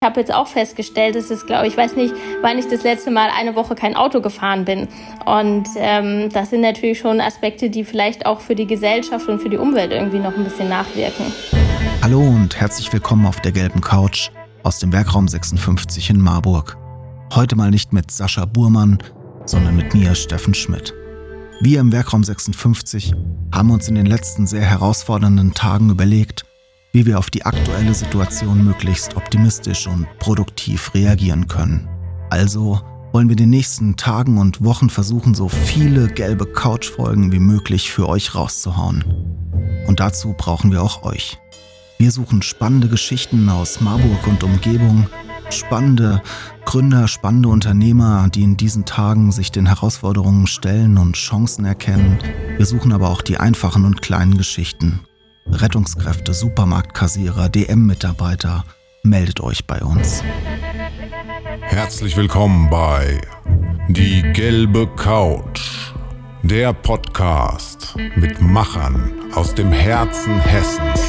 Ich habe jetzt auch festgestellt, dass es, glaube ich, weiß nicht, wann ich das letzte Mal eine Woche kein Auto gefahren bin. Und ähm, das sind natürlich schon Aspekte, die vielleicht auch für die Gesellschaft und für die Umwelt irgendwie noch ein bisschen nachwirken. Hallo und herzlich willkommen auf der gelben Couch aus dem Werkraum 56 in Marburg. Heute mal nicht mit Sascha Burmann, sondern mit mir, Steffen Schmidt. Wir im Werkraum 56 haben uns in den letzten sehr herausfordernden Tagen überlegt, wie wir auf die aktuelle Situation möglichst optimistisch und produktiv reagieren können. Also wollen wir in den nächsten Tagen und Wochen versuchen, so viele gelbe Couch-Folgen wie möglich für euch rauszuhauen. Und dazu brauchen wir auch euch. Wir suchen spannende Geschichten aus Marburg und Umgebung, spannende Gründer, spannende Unternehmer, die in diesen Tagen sich den Herausforderungen stellen und Chancen erkennen. Wir suchen aber auch die einfachen und kleinen Geschichten. Rettungskräfte, Supermarktkassierer, DM-Mitarbeiter, meldet euch bei uns. Herzlich willkommen bei Die gelbe Couch, der Podcast mit Machern aus dem Herzen Hessens.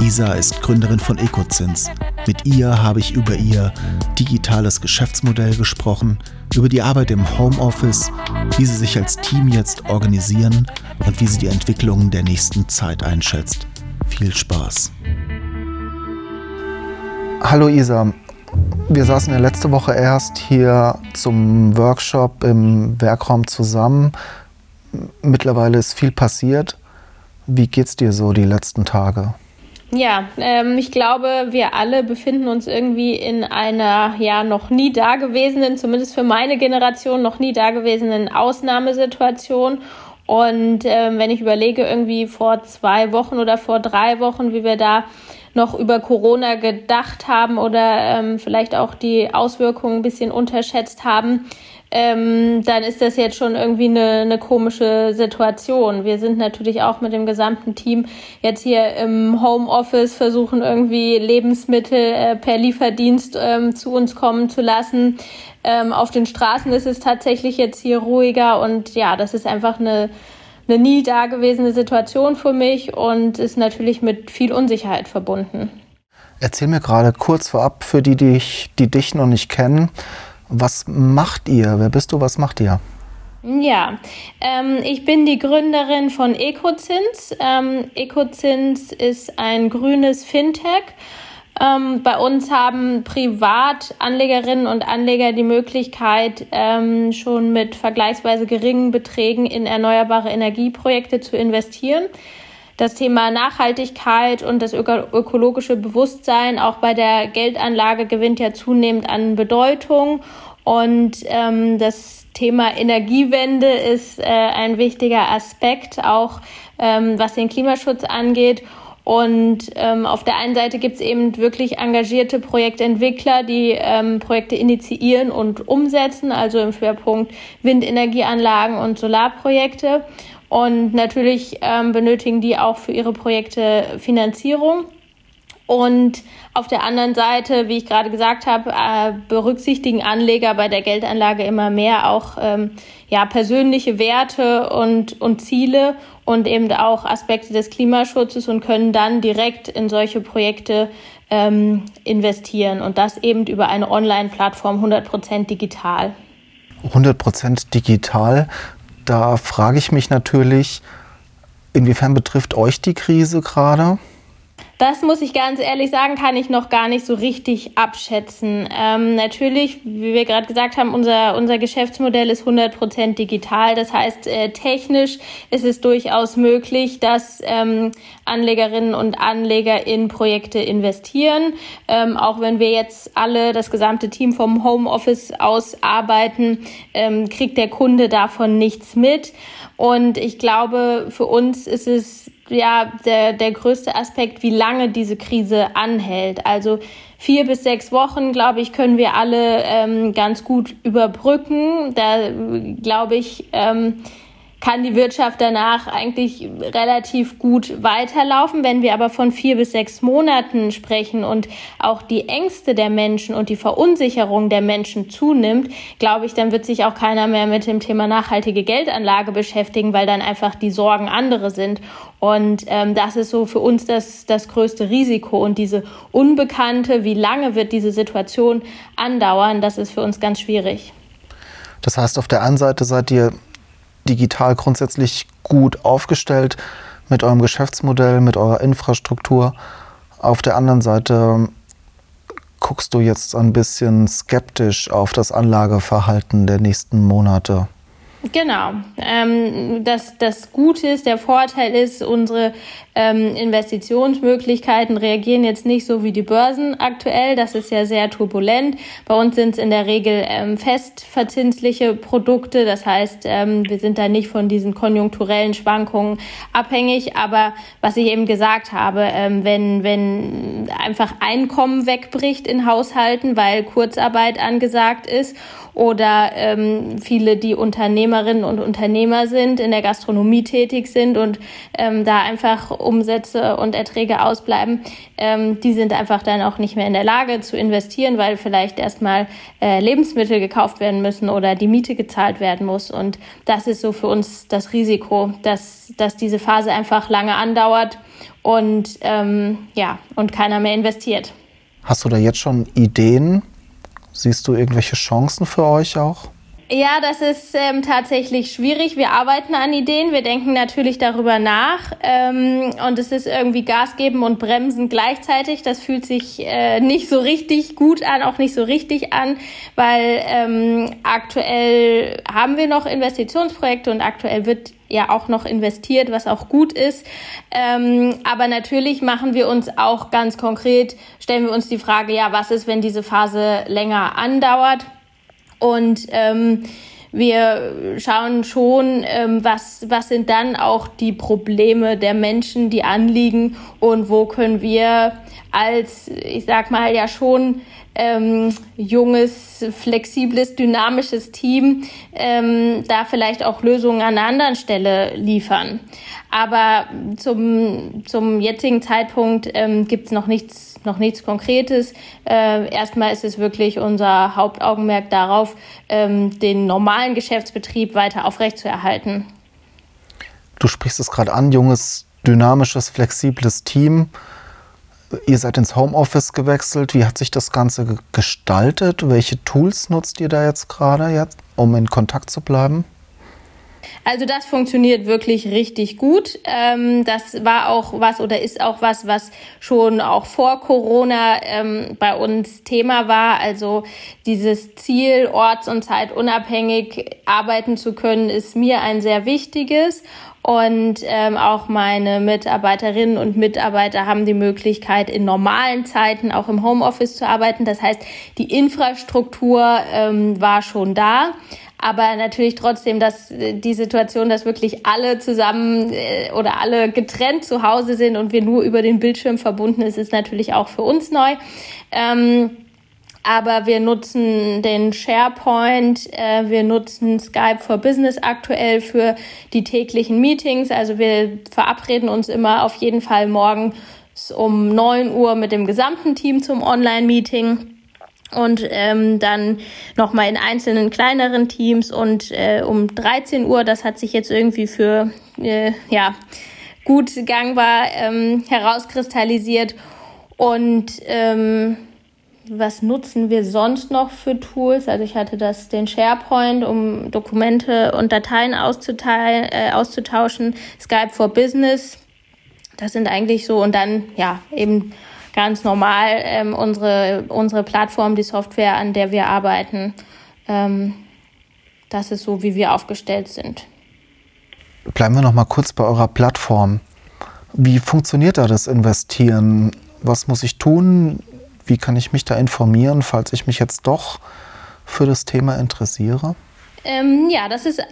Isa ist Gründerin von Ecozins. Mit ihr habe ich über ihr digitales Geschäftsmodell gesprochen, über die Arbeit im Homeoffice, wie sie sich als Team jetzt organisieren und wie sie die Entwicklungen der nächsten Zeit einschätzt. Viel Spaß. Hallo Isa, wir saßen ja letzte Woche erst hier zum Workshop im Werkraum zusammen. Mittlerweile ist viel passiert. Wie geht's dir so die letzten Tage? Ja, ähm, ich glaube, wir alle befinden uns irgendwie in einer ja noch nie dagewesenen, zumindest für meine Generation noch nie dagewesenen Ausnahmesituation. Und ähm, wenn ich überlege, irgendwie vor zwei Wochen oder vor drei Wochen, wie wir da noch über Corona gedacht haben oder ähm, vielleicht auch die Auswirkungen ein bisschen unterschätzt haben, ähm, dann ist das jetzt schon irgendwie eine, eine komische Situation. Wir sind natürlich auch mit dem gesamten Team jetzt hier im Homeoffice, versuchen irgendwie Lebensmittel äh, per Lieferdienst ähm, zu uns kommen zu lassen. Ähm, auf den Straßen ist es tatsächlich jetzt hier ruhiger und ja, das ist einfach eine eine nie dagewesene Situation für mich und ist natürlich mit viel Unsicherheit verbunden. Erzähl mir gerade kurz vorab für die, die, ich, die dich noch nicht kennen, was macht ihr? Wer bist du? Was macht ihr? Ja, ähm, ich bin die Gründerin von Ecozins. Ähm, Ecozins ist ein grünes Fintech. Ähm, bei uns haben Privatanlegerinnen und Anleger die Möglichkeit, ähm, schon mit vergleichsweise geringen Beträgen in erneuerbare Energieprojekte zu investieren das Thema Nachhaltigkeit und das ökologische Bewusstsein auch bei der Geldanlage gewinnt ja zunehmend an Bedeutung. Und ähm, das Thema Energiewende ist äh, ein wichtiger Aspekt, auch ähm, was den Klimaschutz angeht. Und ähm, auf der einen Seite gibt es eben wirklich engagierte Projektentwickler, die ähm, Projekte initiieren und umsetzen, also im Schwerpunkt Windenergieanlagen und Solarprojekte. Und natürlich ähm, benötigen die auch für ihre Projekte Finanzierung. Und auf der anderen Seite, wie ich gerade gesagt habe, äh, berücksichtigen Anleger bei der Geldanlage immer mehr auch ähm, ja, persönliche Werte und, und Ziele und eben auch Aspekte des Klimaschutzes und können dann direkt in solche Projekte ähm, investieren und das eben über eine Online-Plattform 100% digital. 100% digital. Da frage ich mich natürlich, inwiefern betrifft euch die Krise gerade? Das muss ich ganz ehrlich sagen, kann ich noch gar nicht so richtig abschätzen. Ähm, natürlich, wie wir gerade gesagt haben, unser, unser Geschäftsmodell ist 100% digital. Das heißt, äh, technisch ist es durchaus möglich, dass ähm, Anlegerinnen und Anleger in Projekte investieren. Ähm, auch wenn wir jetzt alle, das gesamte Team vom Homeoffice aus arbeiten, ähm, kriegt der Kunde davon nichts mit. Und ich glaube, für uns ist es ja der, der größte Aspekt, wie lange diese Krise anhält. Also vier bis sechs Wochen, glaube ich, können wir alle ähm, ganz gut überbrücken. Da glaube ich, ähm, kann die Wirtschaft danach eigentlich relativ gut weiterlaufen. Wenn wir aber von vier bis sechs Monaten sprechen und auch die Ängste der Menschen und die Verunsicherung der Menschen zunimmt, glaube ich, dann wird sich auch keiner mehr mit dem Thema nachhaltige Geldanlage beschäftigen, weil dann einfach die Sorgen andere sind. Und ähm, das ist so für uns das, das größte Risiko. Und diese Unbekannte, wie lange wird diese Situation andauern, das ist für uns ganz schwierig. Das heißt, auf der einen Seite seid ihr digital grundsätzlich gut aufgestellt mit eurem Geschäftsmodell, mit eurer Infrastruktur. Auf der anderen Seite guckst du jetzt ein bisschen skeptisch auf das Anlageverhalten der nächsten Monate. Genau. Ähm, das, das Gute ist, der Vorteil ist, unsere ähm, Investitionsmöglichkeiten reagieren jetzt nicht so wie die Börsen aktuell. Das ist ja sehr turbulent. Bei uns sind es in der Regel ähm, festverzinsliche Produkte. Das heißt, ähm, wir sind da nicht von diesen konjunkturellen Schwankungen abhängig. Aber was ich eben gesagt habe, ähm, wenn, wenn einfach Einkommen wegbricht in Haushalten, weil Kurzarbeit angesagt ist oder ähm, viele, die Unternehmerinnen und Unternehmer sind, in der Gastronomie tätig sind und ähm, da einfach Umsätze und Erträge ausbleiben, ähm, die sind einfach dann auch nicht mehr in der Lage zu investieren, weil vielleicht erstmal äh, Lebensmittel gekauft werden müssen oder die Miete gezahlt werden muss. Und das ist so für uns das Risiko, dass, dass diese Phase einfach lange andauert und ähm, ja, und keiner mehr investiert. Hast du da jetzt schon Ideen, Siehst du irgendwelche Chancen für euch auch? Ja, das ist ähm, tatsächlich schwierig. Wir arbeiten an Ideen, wir denken natürlich darüber nach ähm, und es ist irgendwie Gas geben und bremsen gleichzeitig. Das fühlt sich äh, nicht so richtig gut an, auch nicht so richtig an, weil ähm, aktuell haben wir noch Investitionsprojekte und aktuell wird ja auch noch investiert, was auch gut ist. Ähm, aber natürlich machen wir uns auch ganz konkret, stellen wir uns die Frage, ja, was ist, wenn diese Phase länger andauert? Und ähm, wir schauen schon, ähm, was, was sind dann auch die Probleme der Menschen, die Anliegen und wo können wir als, ich sag mal, ja schon ähm, junges, flexibles, dynamisches Team ähm, da vielleicht auch Lösungen an einer anderen Stelle liefern. Aber zum, zum jetzigen Zeitpunkt ähm, gibt es noch nichts, noch nichts Konkretes. Äh, erstmal ist es wirklich unser Hauptaugenmerk darauf, ähm, den normalen Geschäftsbetrieb weiter aufrechtzuerhalten. Du sprichst es gerade an, junges, dynamisches, flexibles Team. Ihr seid ins Homeoffice gewechselt. Wie hat sich das Ganze gestaltet? Welche Tools nutzt ihr da jetzt gerade, um in Kontakt zu bleiben? Also das funktioniert wirklich richtig gut. Ähm, das war auch was oder ist auch was, was schon auch vor Corona ähm, bei uns Thema war. Also dieses Ziel, orts- und zeitunabhängig arbeiten zu können, ist mir ein sehr wichtiges. Und ähm, auch meine Mitarbeiterinnen und Mitarbeiter haben die Möglichkeit, in normalen Zeiten auch im Homeoffice zu arbeiten. Das heißt, die Infrastruktur ähm, war schon da. Aber natürlich trotzdem, dass äh, die Situation, dass wirklich alle zusammen äh, oder alle getrennt zu Hause sind und wir nur über den Bildschirm verbunden ist, ist natürlich auch für uns neu. Ähm, aber wir nutzen den SharePoint, äh, wir nutzen Skype for Business aktuell für die täglichen Meetings. Also wir verabreden uns immer auf jeden Fall morgens um 9 Uhr mit dem gesamten Team zum Online-Meeting und ähm, dann nochmal in einzelnen kleineren Teams und äh, um 13 Uhr, das hat sich jetzt irgendwie für äh, ja gut gangbar ähm, herauskristallisiert und ähm, was nutzen wir sonst noch für Tools? Also ich hatte das den SharePoint, um Dokumente und Dateien auszuteilen, äh, auszutauschen. Skype for Business. Das sind eigentlich so und dann ja eben ganz normal ähm, unsere unsere Plattform, die Software, an der wir arbeiten. Ähm, das ist so, wie wir aufgestellt sind. Bleiben wir noch mal kurz bei eurer Plattform. Wie funktioniert da das Investieren? Was muss ich tun? Wie kann ich mich da informieren, falls ich mich jetzt doch für das Thema interessiere? Ähm, ja, das ist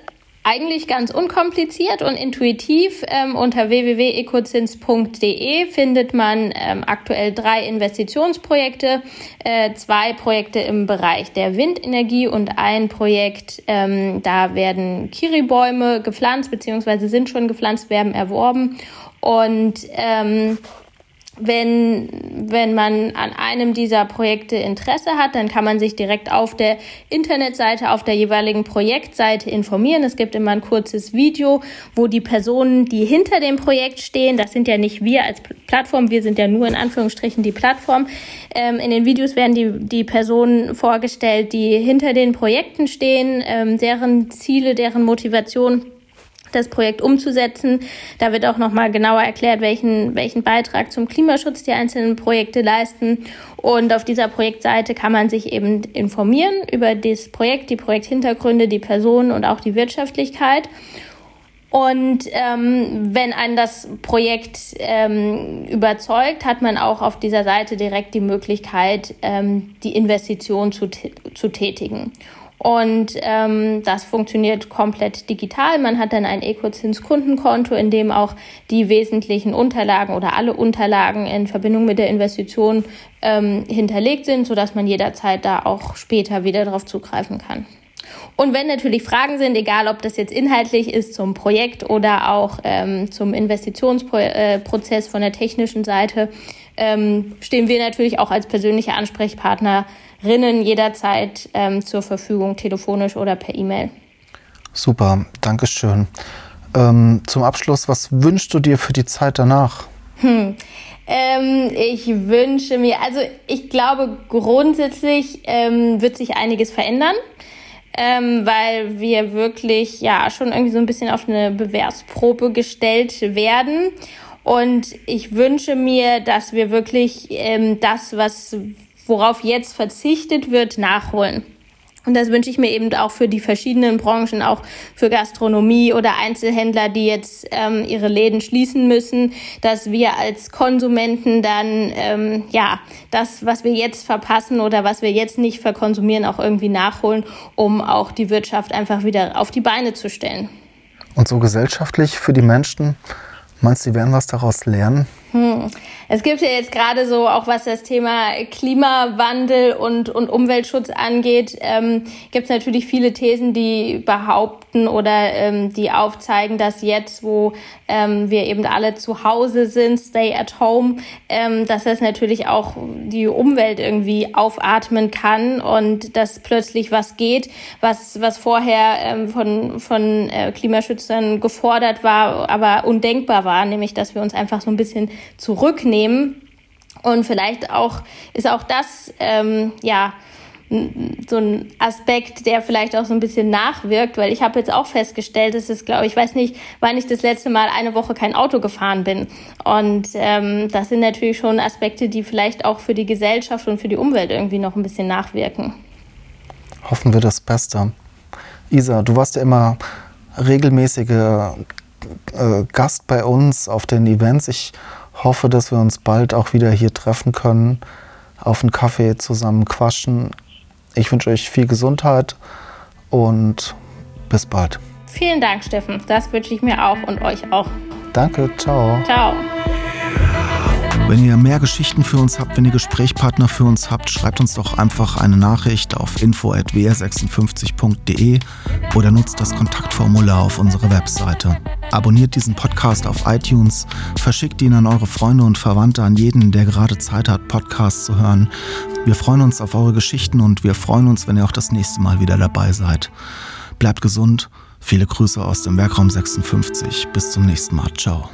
eigentlich ganz unkompliziert und intuitiv. Ähm, unter www.ecozins.de findet man ähm, aktuell drei Investitionsprojekte, äh, zwei Projekte im Bereich der Windenergie und ein Projekt, ähm, da werden Kiribäume gepflanzt, beziehungsweise sind schon gepflanzt, werden erworben. Und ähm, wenn, wenn man an einem dieser Projekte Interesse hat, dann kann man sich direkt auf der Internetseite, auf der jeweiligen Projektseite informieren. Es gibt immer ein kurzes Video, wo die Personen, die hinter dem Projekt stehen, das sind ja nicht wir als Plattform, wir sind ja nur in Anführungsstrichen die Plattform. Ähm, in den Videos werden die, die Personen vorgestellt, die hinter den Projekten stehen, ähm, deren Ziele, deren Motivation das Projekt umzusetzen. Da wird auch nochmal genauer erklärt, welchen, welchen Beitrag zum Klimaschutz die einzelnen Projekte leisten. Und auf dieser Projektseite kann man sich eben informieren über das Projekt, die Projekthintergründe, die Personen und auch die Wirtschaftlichkeit. Und ähm, wenn einen das Projekt ähm, überzeugt, hat man auch auf dieser Seite direkt die Möglichkeit, ähm, die Investition zu, zu tätigen. Und ähm, das funktioniert komplett digital. Man hat dann ein Ecozins-Kundenkonto, in dem auch die wesentlichen Unterlagen oder alle Unterlagen in Verbindung mit der Investition ähm, hinterlegt sind, sodass man jederzeit da auch später wieder darauf zugreifen kann. Und wenn natürlich Fragen sind, egal ob das jetzt inhaltlich ist zum Projekt oder auch ähm, zum Investitionsprozess von der technischen Seite, ähm, stehen wir natürlich auch als persönliche Ansprechpartnerinnen jederzeit ähm, zur Verfügung, telefonisch oder per E-Mail. Super, Dankeschön. Ähm, zum Abschluss, was wünschst du dir für die Zeit danach? Hm. Ähm, ich wünsche mir, also ich glaube, grundsätzlich ähm, wird sich einiges verändern ähm, weil wir wirklich ja schon irgendwie so ein bisschen auf eine Bewerbsprobe gestellt werden. Und ich wünsche mir, dass wir wirklich ähm, das, was worauf jetzt verzichtet wird, nachholen. Und das wünsche ich mir eben auch für die verschiedenen Branchen, auch für Gastronomie oder Einzelhändler, die jetzt ähm, ihre Läden schließen müssen, dass wir als Konsumenten dann ähm, ja das, was wir jetzt verpassen oder was wir jetzt nicht verkonsumieren, auch irgendwie nachholen, um auch die Wirtschaft einfach wieder auf die Beine zu stellen. Und so gesellschaftlich für die Menschen, meinst du, sie werden was daraus lernen? Hm. Es gibt ja jetzt gerade so, auch was das Thema Klimawandel und, und Umweltschutz angeht, ähm, gibt es natürlich viele Thesen, die behaupten oder ähm, die aufzeigen, dass jetzt, wo ähm, wir eben alle zu Hause sind, stay at home, ähm, dass das natürlich auch die Umwelt irgendwie aufatmen kann und dass plötzlich was geht, was, was vorher ähm, von, von äh, Klimaschützern gefordert war, aber undenkbar war, nämlich dass wir uns einfach so ein bisschen zurücknehmen. Und vielleicht auch ist auch das ähm, ja so ein Aspekt, der vielleicht auch so ein bisschen nachwirkt, weil ich habe jetzt auch festgestellt, es ist, glaube ich, weiß nicht, wann ich das letzte Mal eine Woche kein Auto gefahren bin. Und ähm, das sind natürlich schon Aspekte, die vielleicht auch für die Gesellschaft und für die Umwelt irgendwie noch ein bisschen nachwirken. Hoffen wir das Beste. Isa, du warst ja immer regelmäßige äh, Gast bei uns auf den Events. Ich hoffe, dass wir uns bald auch wieder hier treffen können, auf einen Kaffee zusammen quatschen. Ich wünsche euch viel Gesundheit und bis bald. Vielen Dank, Steffen. Das wünsche ich mir auch und euch auch. Danke, ciao. Ciao. Wenn ihr mehr Geschichten für uns habt, wenn ihr Gesprächspartner für uns habt, schreibt uns doch einfach eine Nachricht auf info.wr56.de oder nutzt das Kontaktformular auf unserer Webseite. Abonniert diesen Podcast auf iTunes, verschickt ihn an eure Freunde und Verwandte, an jeden, der gerade Zeit hat, Podcasts zu hören. Wir freuen uns auf eure Geschichten und wir freuen uns, wenn ihr auch das nächste Mal wieder dabei seid. Bleibt gesund, viele Grüße aus dem Werkraum 56. Bis zum nächsten Mal. Ciao.